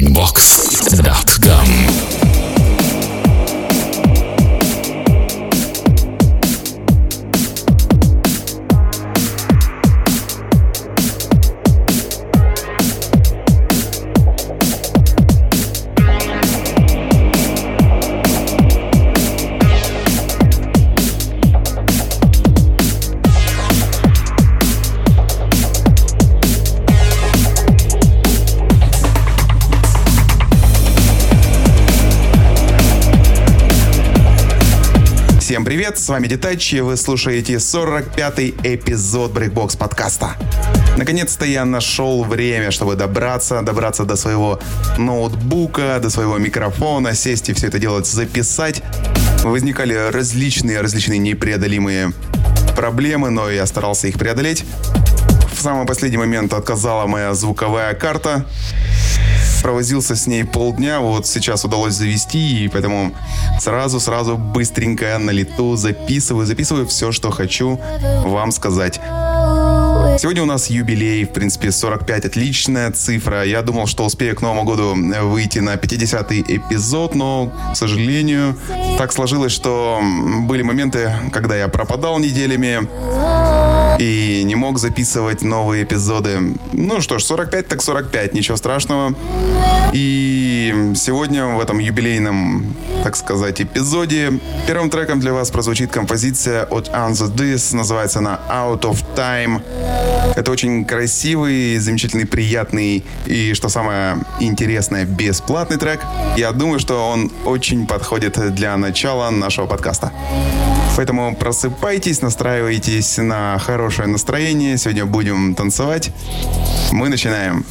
breakbox.com привет, с вами Детачи, вы слушаете 45-й эпизод Breakbox подкаста. Наконец-то я нашел время, чтобы добраться, добраться до своего ноутбука, до своего микрофона, сесть и все это делать, записать. Возникали различные, различные непреодолимые проблемы, но я старался их преодолеть. В самый последний момент отказала моя звуковая карта провозился с ней полдня, вот сейчас удалось завести, и поэтому сразу-сразу быстренько на лету записываю, записываю все, что хочу вам сказать. Сегодня у нас юбилей, в принципе, 45 отличная цифра. Я думал, что успею к Новому году выйти на 50-й эпизод, но, к сожалению, так сложилось, что были моменты, когда я пропадал неделями и не мог записывать новые эпизоды. Ну что ж, 45 так 45, ничего страшного. И сегодня в этом юбилейном, так сказать, эпизоде первым треком для вас прозвучит композиция от Answer This, называется она Out of Time. Это очень красивый, замечательный, приятный и, что самое интересное, бесплатный трек. Я думаю, что он очень подходит для начала нашего подкаста. Поэтому просыпайтесь, настраивайтесь на хорошее настроение. Сегодня будем танцевать. Мы начинаем.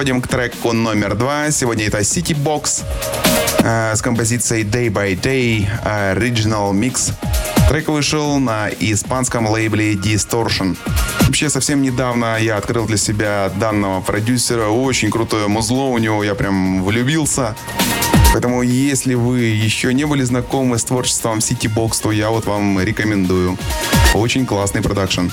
Переходим к треку номер два. Сегодня это City Box э, с композицией Day by Day Original Mix. Трек вышел на испанском лейбле Distortion. Вообще, совсем недавно я открыл для себя данного продюсера. Очень крутое музло у него, я прям влюбился. Поэтому, если вы еще не были знакомы с творчеством City Box, то я вот вам рекомендую. Очень классный продакшн.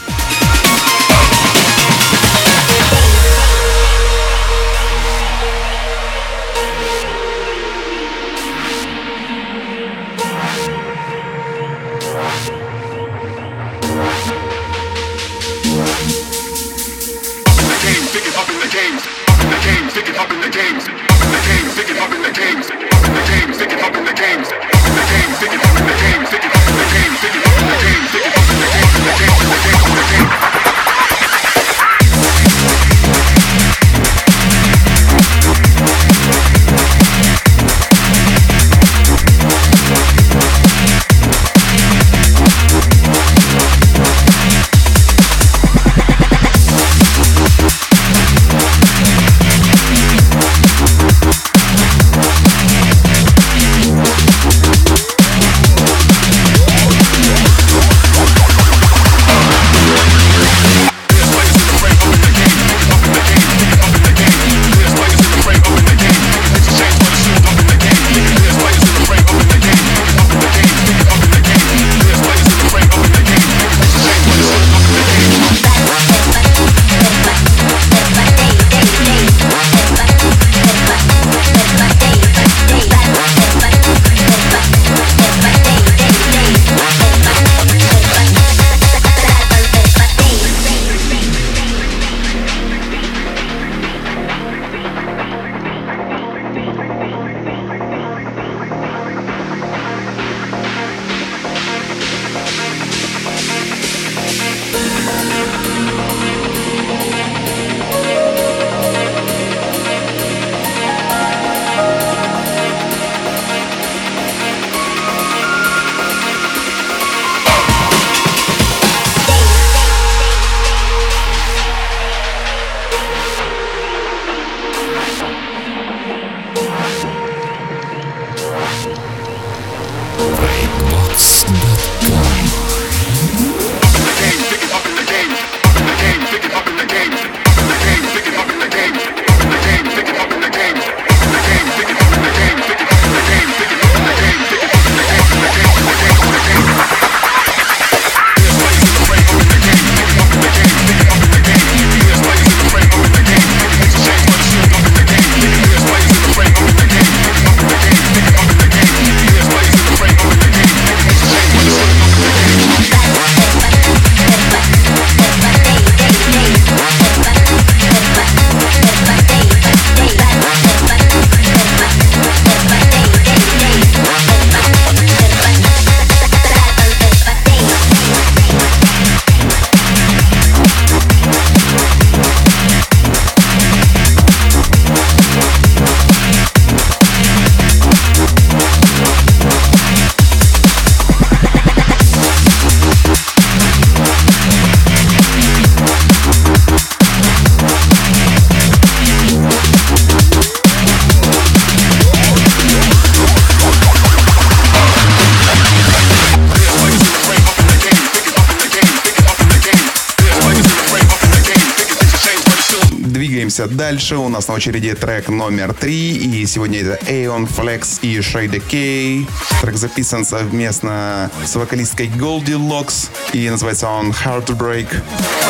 Дальше. У нас на очереди трек номер три. И сегодня это Aeon Flex и Shade K. Трек записан совместно с вокалисткой Goldilocks. И называется он Heartbreak.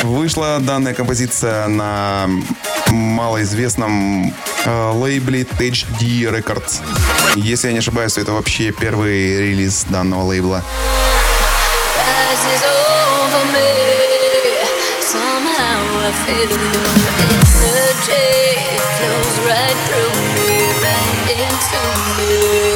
Вышла данная композиция на малоизвестном э, лейбле HD Records. Если я не ошибаюсь, то это вообще первый релиз данного лейбла. I feel energy flows right through me, right into me.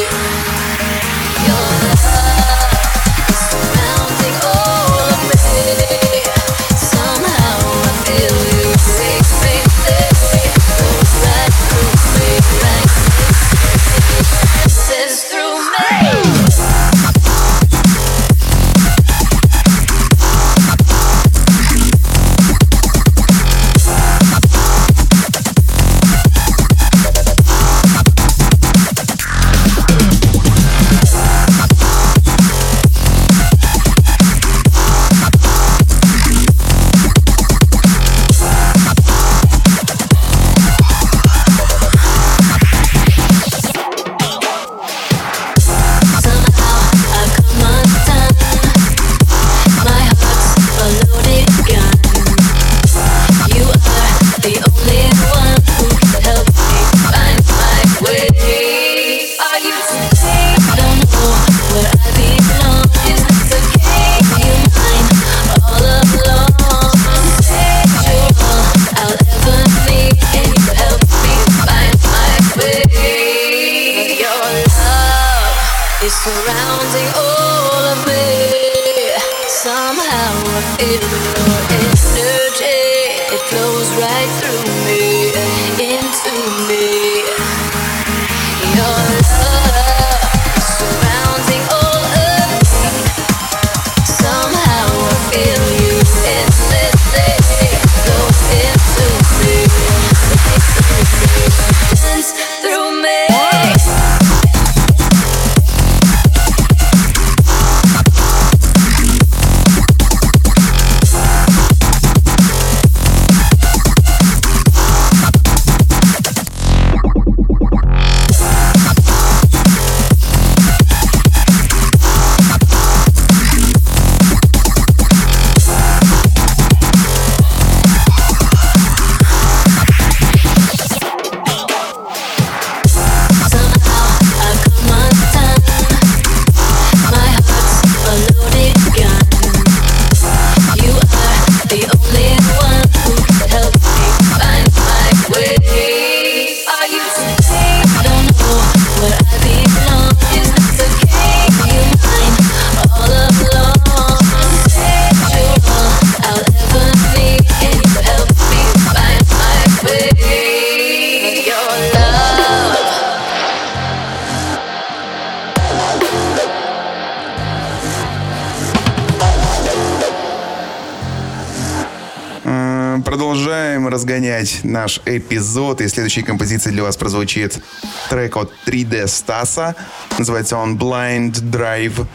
Разгонять наш эпизод. И следующая композиция для вас прозвучит трек от 3D Стаса. Называется он Blind Drive.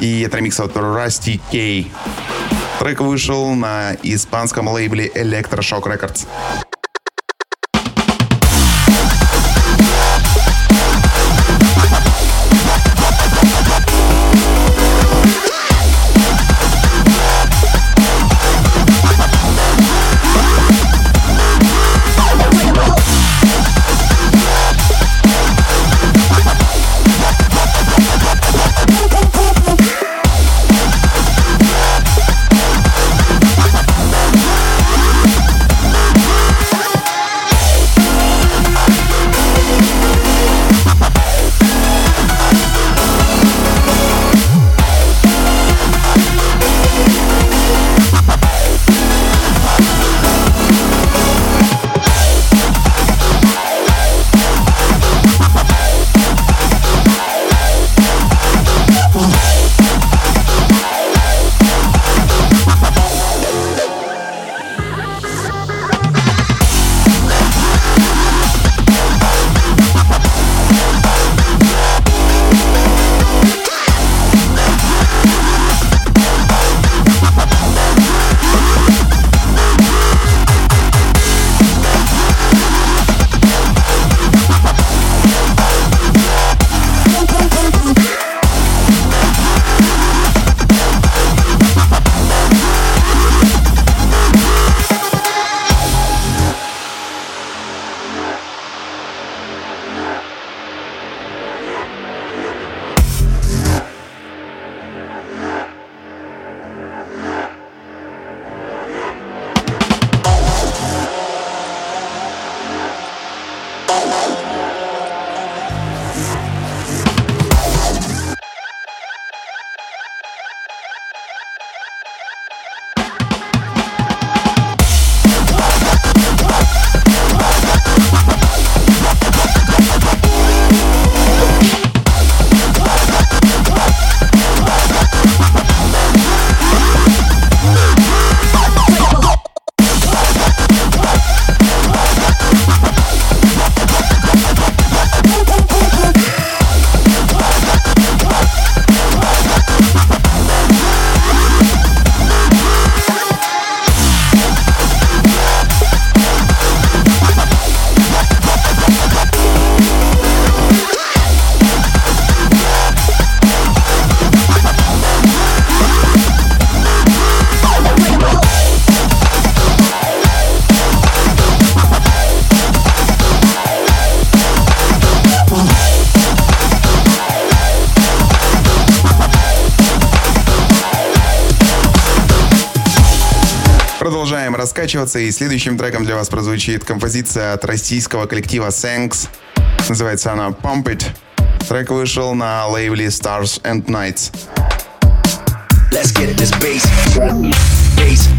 И это ремикс от Rusty K. Трек вышел на испанском лейбле Electroshock Records. Раскачиваться. И следующим треком для вас прозвучит композиция от российского коллектива Sanks. Называется она Pump It. Трек вышел на лейбле Stars and Nights. Let's get this bass.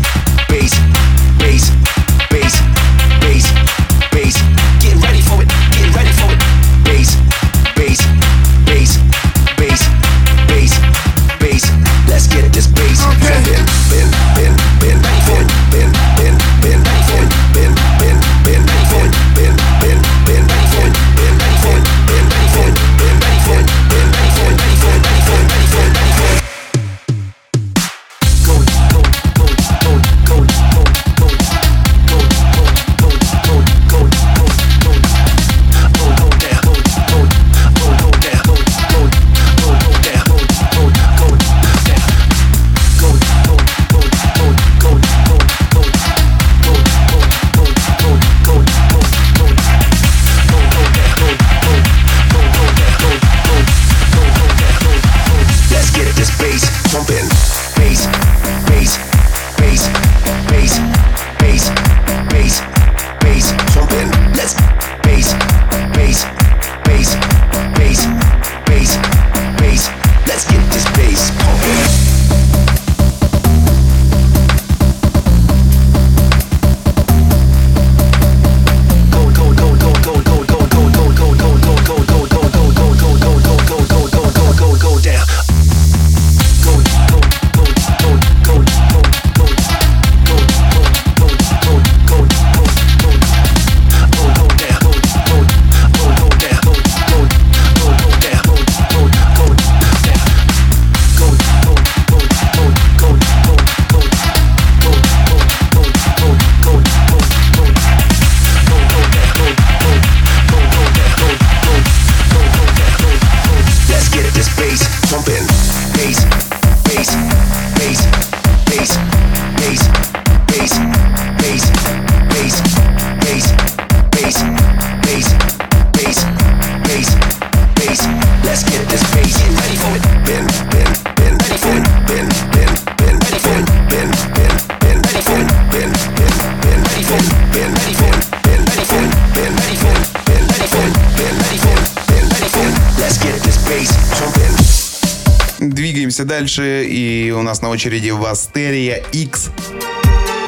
двигаемся дальше. И у нас на очереди Вастерия X.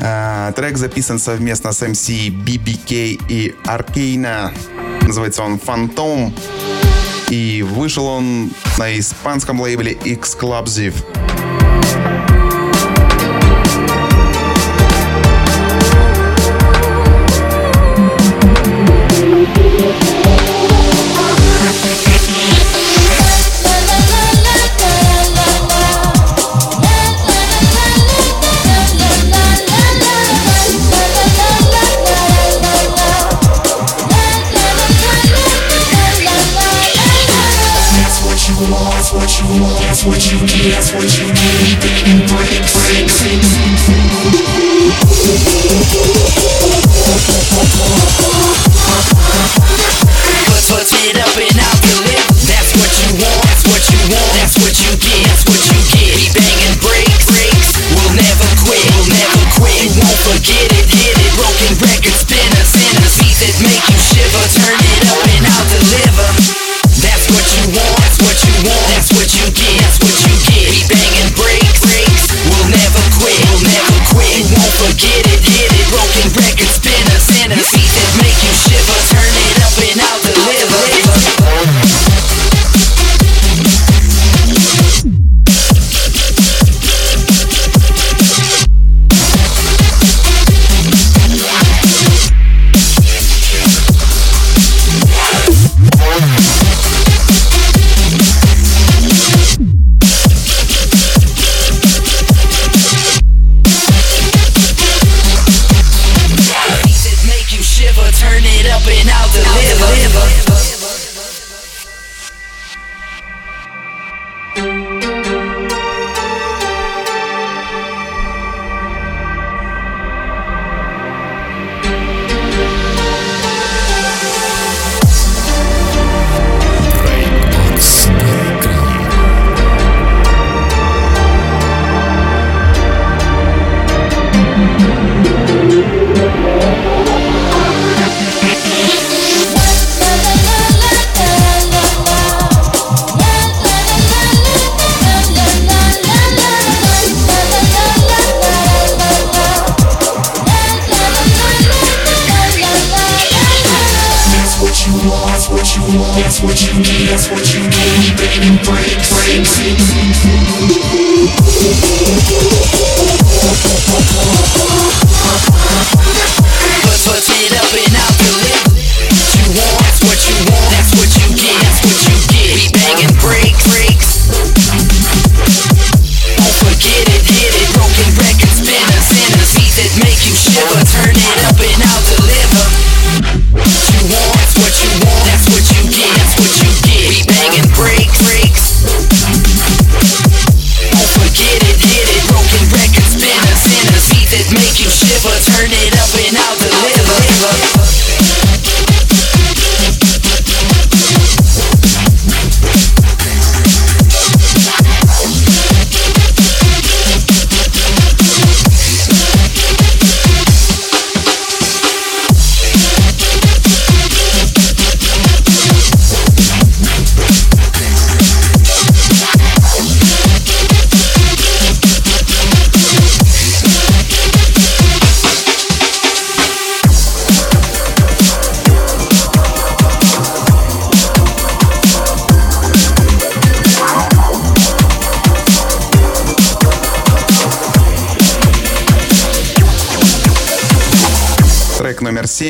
А, трек записан совместно с MC BBK и Аркейна. Называется он «Фантом». И вышел он на испанском лейбле Exclusive. dance when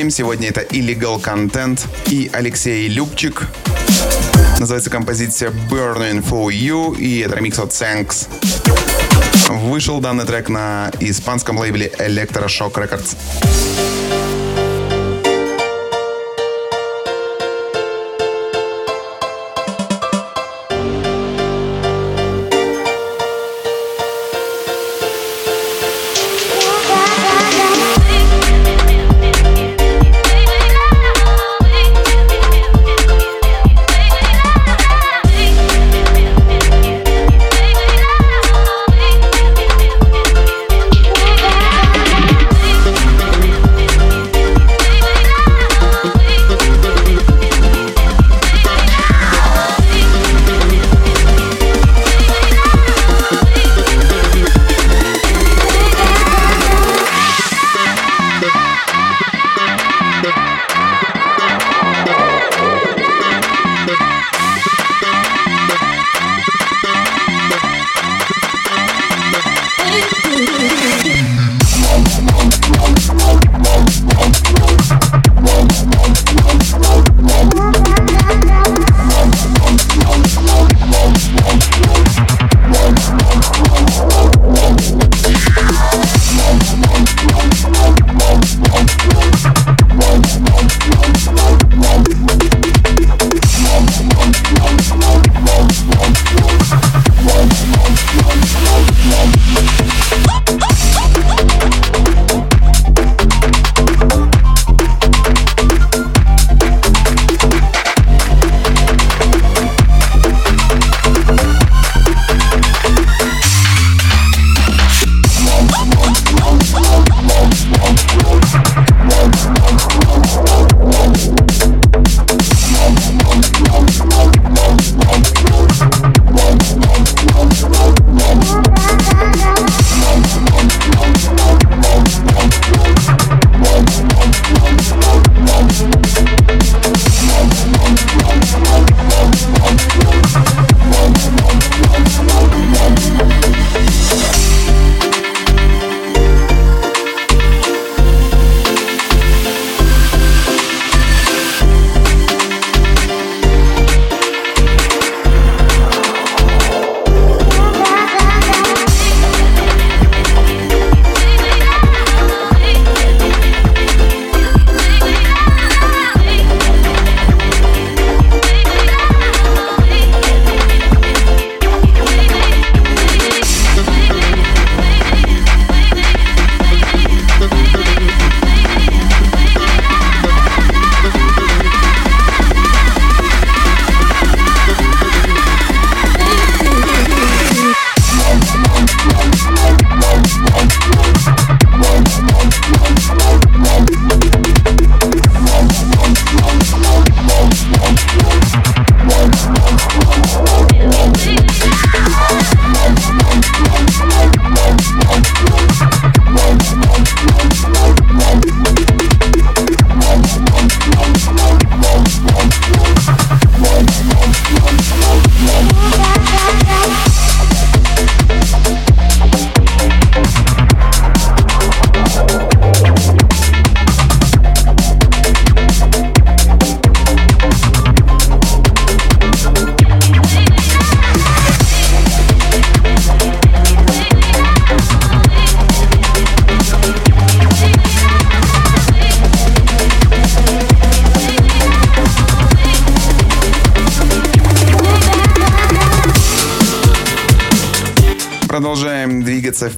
7. Сегодня это Illegal Content и Алексей Любчик. Называется композиция Burning For You и это ремикс от Thanks. Вышел данный трек на испанском лейбле Electroshock Records.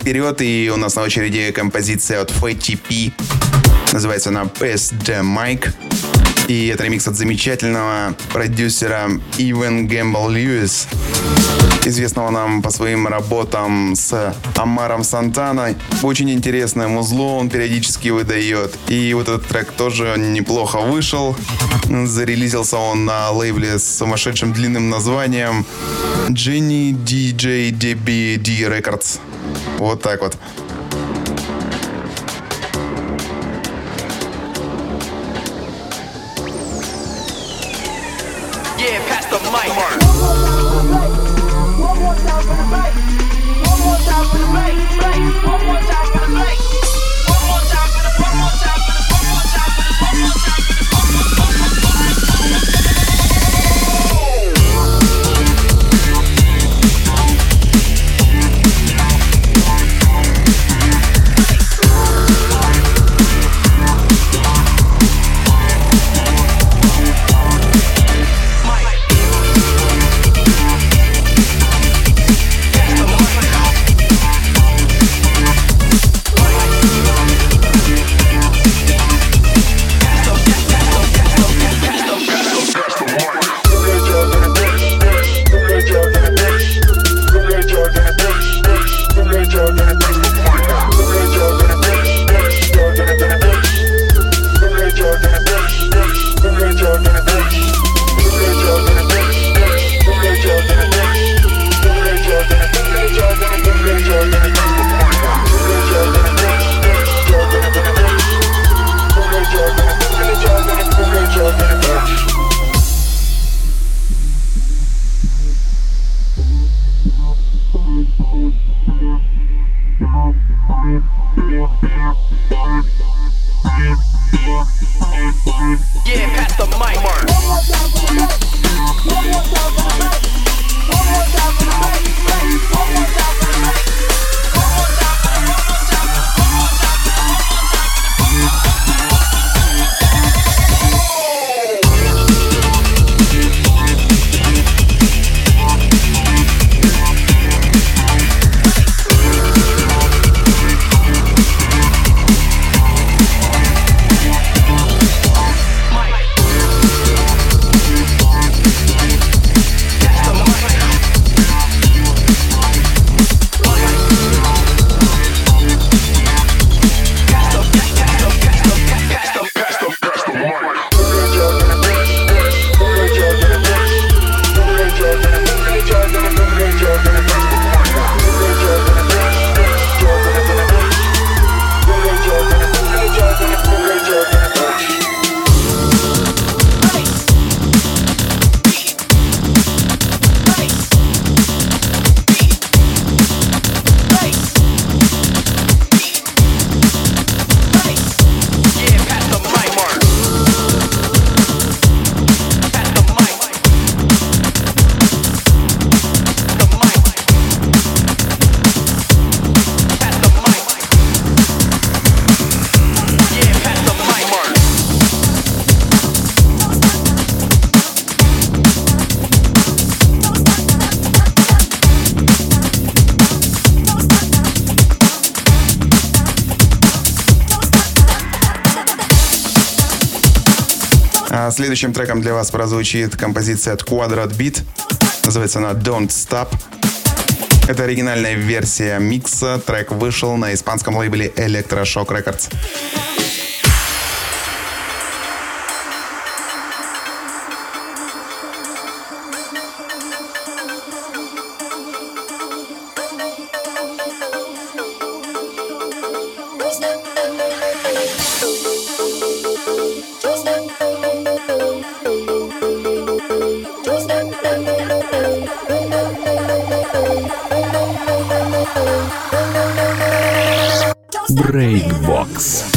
Вперед, и у нас на очереди композиция от Fatty P. Называется она the Mic. И это ремикс от замечательного продюсера Ивен Гэмбл Льюис, известного нам по своим работам с Амаром Сантаной. Очень интересное музло он периодически выдает. И вот этот трек тоже неплохо вышел. Зарелизился он на лейбле с сумасшедшим длинным названием Jenny DJ DBD Records. Вот так вот. Следующим треком для вас прозвучит композиция от Quadrat Beat. Называется она Don't Stop. Это оригинальная версия микса. Трек вышел на испанском лейбле Electroshock Records. Breakbox.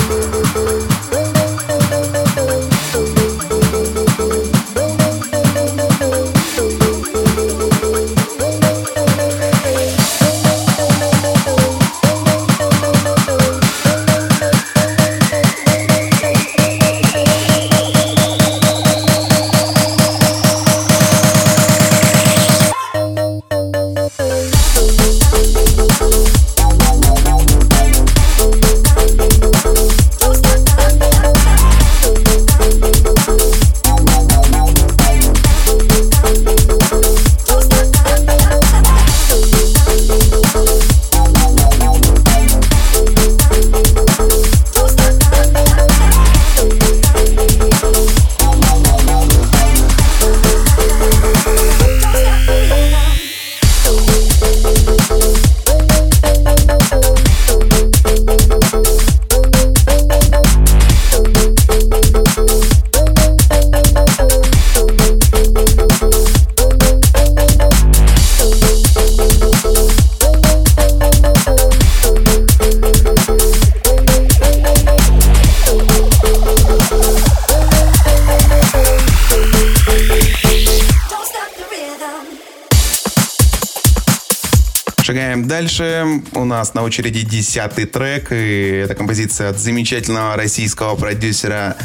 нас на очереди десятый трек, и это композиция от замечательного российского продюсера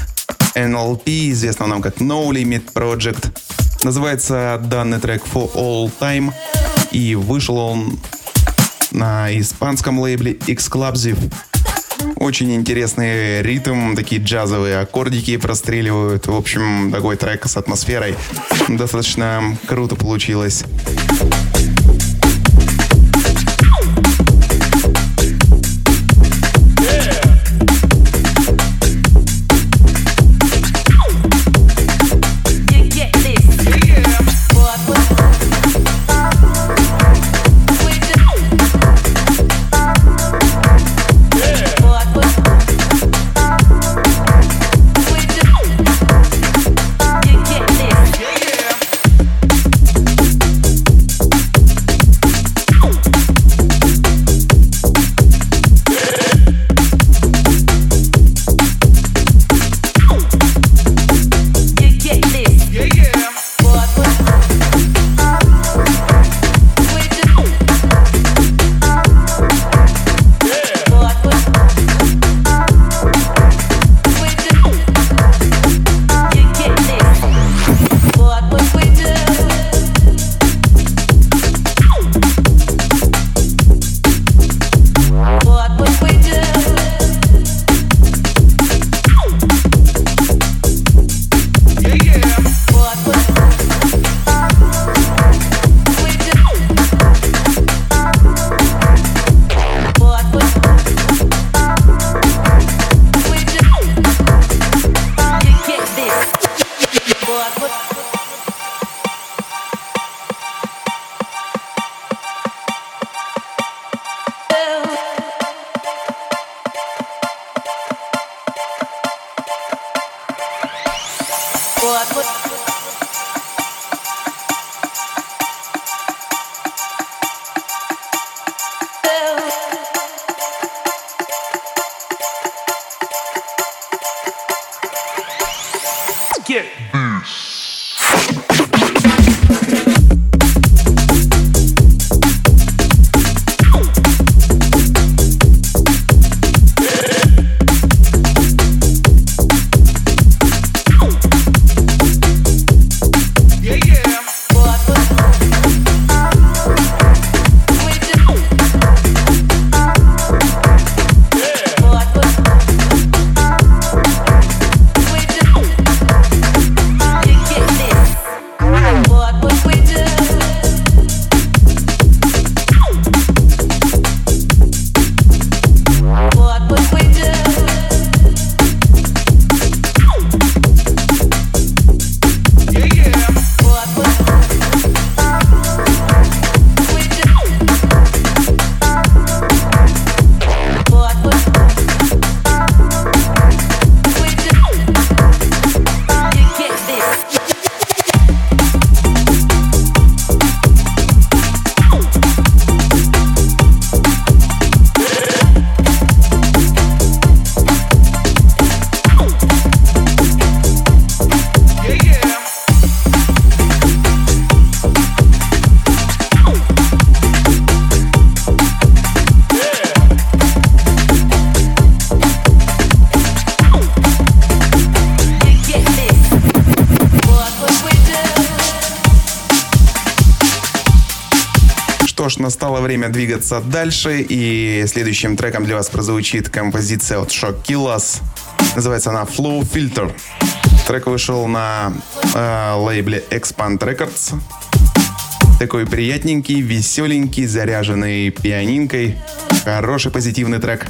NLP, известного нам как No Limit Project. Называется данный трек For All Time, и вышел он на испанском лейбле Exclusive. Очень интересный ритм, такие джазовые аккордики простреливают. В общем, такой трек с атмосферой. Достаточно круто получилось. I put ж, настало время двигаться дальше, и следующим треком для вас прозвучит композиция от Shock Killers. Называется она Flow Filter. Трек вышел на э, лейбле Expand Records. Такой приятненький, веселенький, заряженный пианинкой. Хороший позитивный трек.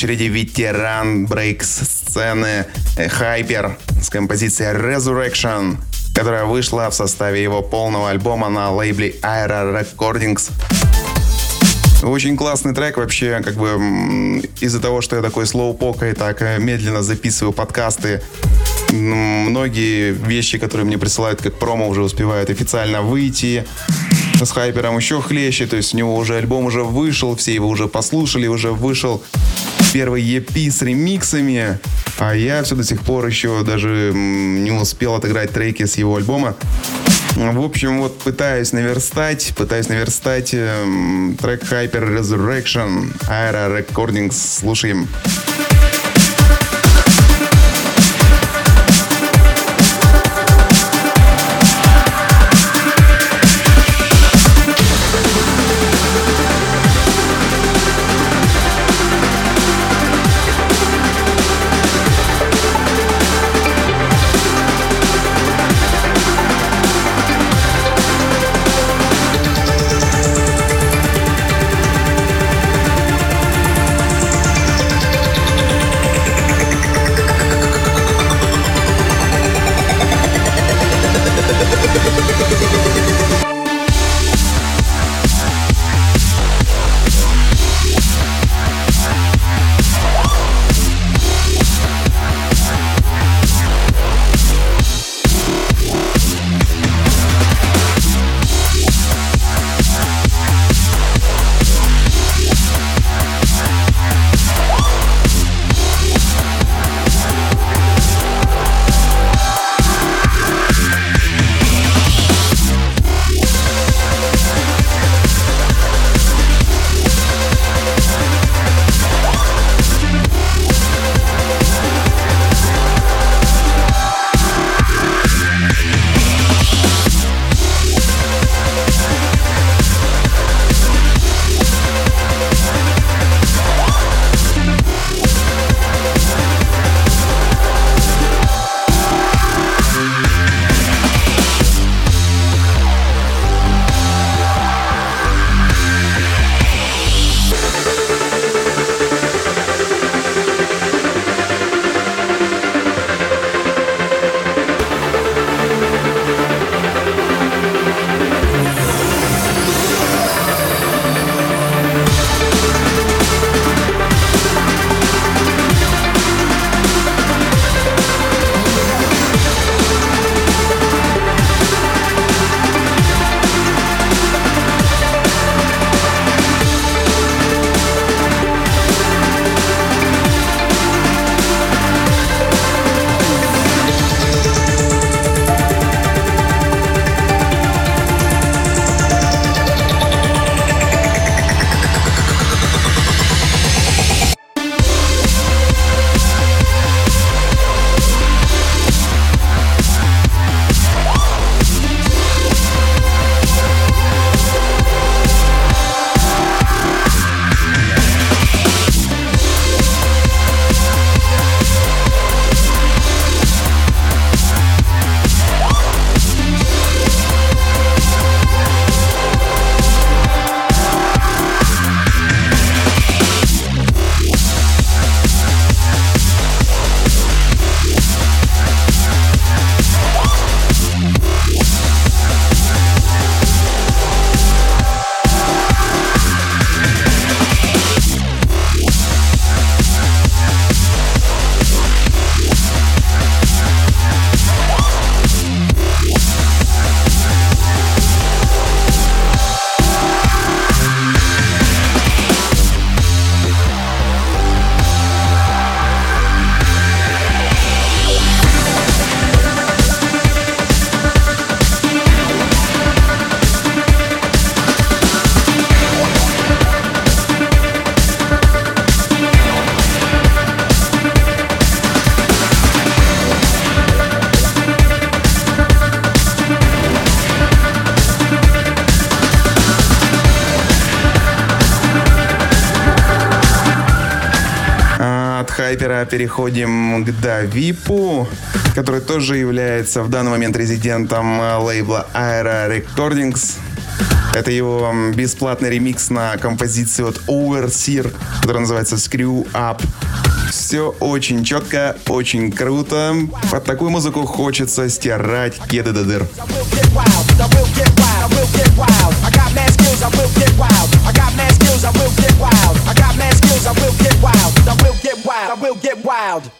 Очереди ветеран брейкс-сцены Хайпер с композицией Resurrection, которая вышла в составе его полного альбома на лейбле Aira Recordings. Очень классный трек вообще, как бы из-за того, что я такой слоупок и так э, медленно записываю подкасты, многие вещи, которые мне присылают как промо, уже успевают официально выйти. С Хайпером еще хлеще, то есть у него уже альбом уже вышел, все его уже послушали, уже вышел первый EP с ремиксами, а я все до сих пор еще даже не успел отыграть треки с его альбома. В общем, вот пытаюсь наверстать, пытаюсь наверстать э, трек Hyper Resurrection, Aero Recordings, слушаем. Хайпера переходим к Давипу, который тоже является в данный момент резидентом лейбла Aero Recordings. Это его бесплатный ремикс на композицию от Overseer, которая называется Screw Up. Все очень четко, очень круто. Под такую музыку хочется стирать кеды до дыр. I will get wild. Трек номер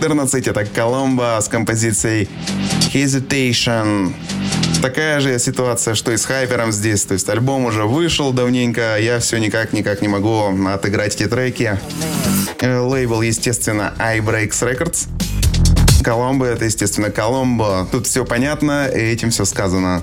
14 это Коломбо с композицией Hesitation. Такая же ситуация, что и с Хайпером здесь. То есть альбом уже вышел давненько, а я все никак-никак не могу отыграть эти треки. Э, лейбл, естественно, iBreaks Records. Коломбо это, естественно, Коломбо. Тут все понятно, и этим все сказано.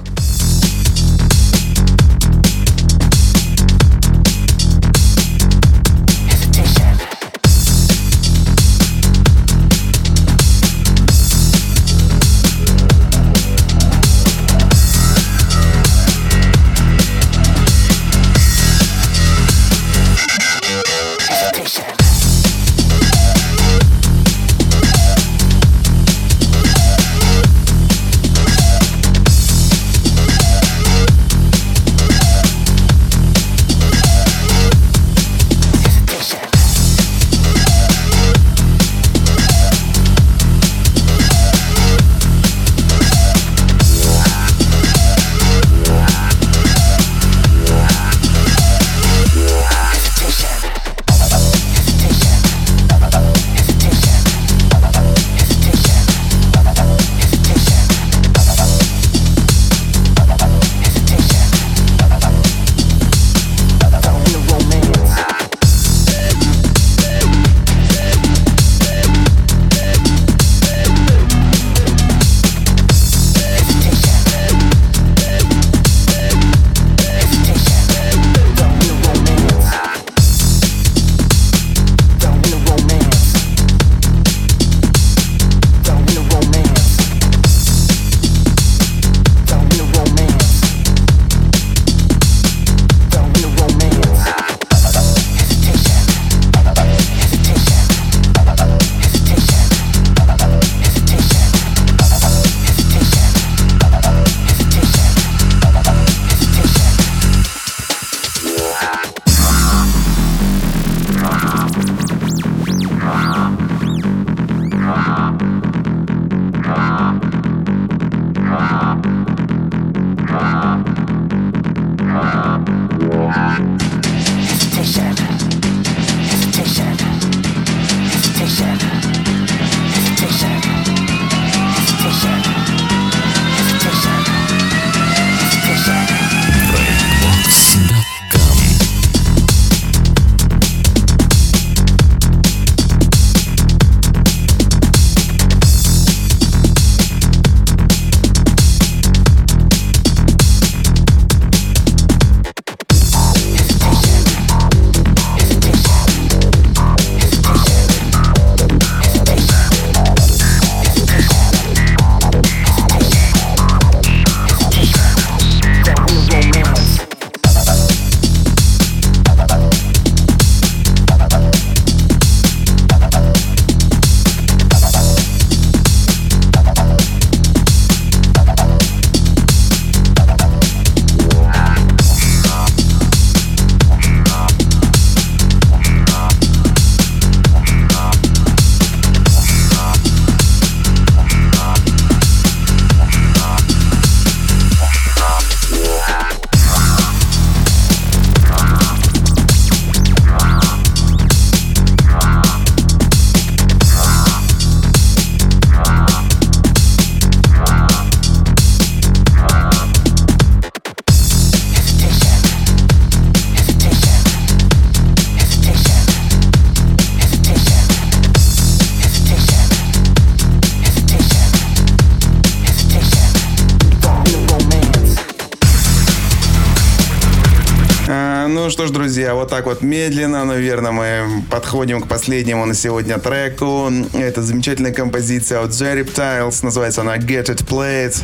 Вот так вот медленно, наверное, мы подходим к последнему на сегодня треку. Это замечательная композиция от The Reptiles, называется она Get It Played.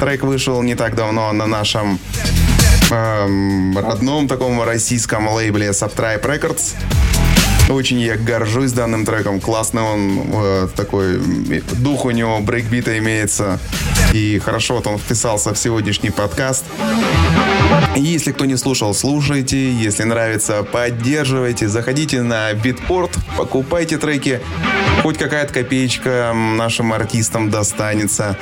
Трек вышел не так давно на нашем эм, родном таком российском лейбле Subtribe Records. Очень я горжусь данным треком. Классный он, э, такой дух у него брейкбита имеется. И хорошо вот он вписался в сегодняшний подкаст. Если кто не слушал, слушайте. Если нравится, поддерживайте. Заходите на Битпорт, покупайте треки. Хоть какая-то копеечка нашим артистам достанется.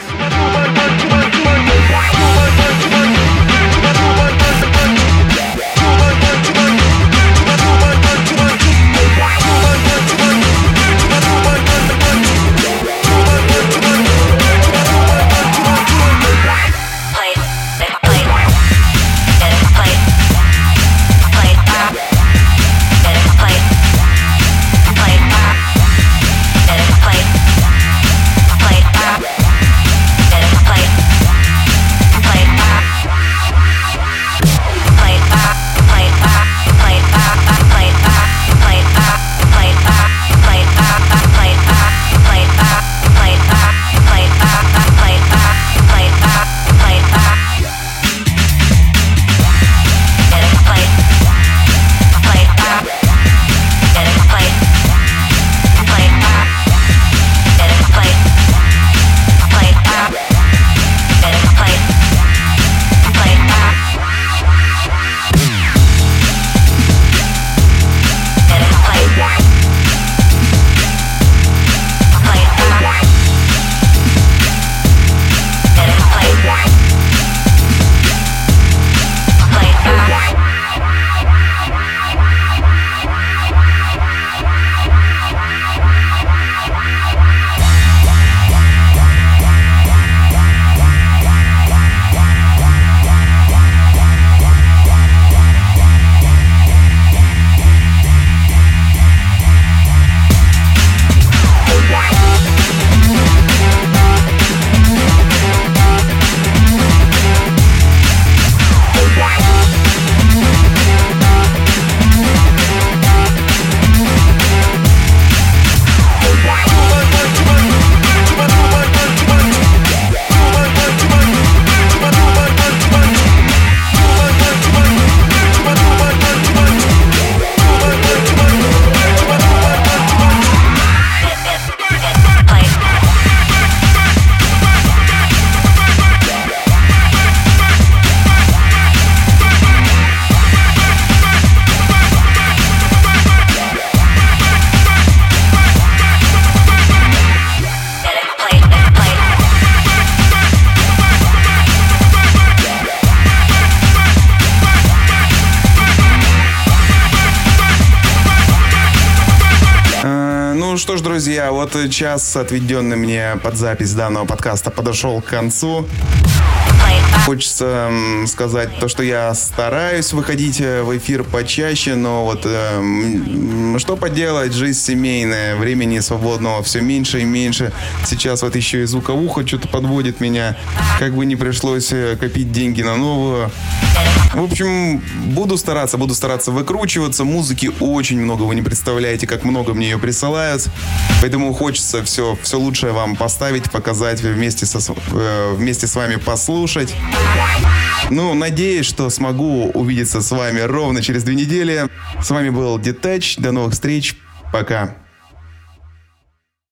Час, отведенный мне под запись данного подкаста, подошел к концу. Хочется сказать то, что я стараюсь выходить э, в эфир почаще, но вот э, что поделать, жизнь семейная, времени свободного все меньше и меньше. Сейчас вот еще и звуковуха что-то подводит меня, как бы не пришлось э, копить деньги на новую. В общем, буду стараться, буду стараться выкручиваться. Музыки очень много, вы не представляете, как много мне ее присылают. Поэтому хочется все, все лучшее вам поставить, показать, вместе, со, вместе с вами послушать. Ну, надеюсь, что смогу увидеться с вами ровно через две недели. С вами был Детач. До новых встреч. Пока.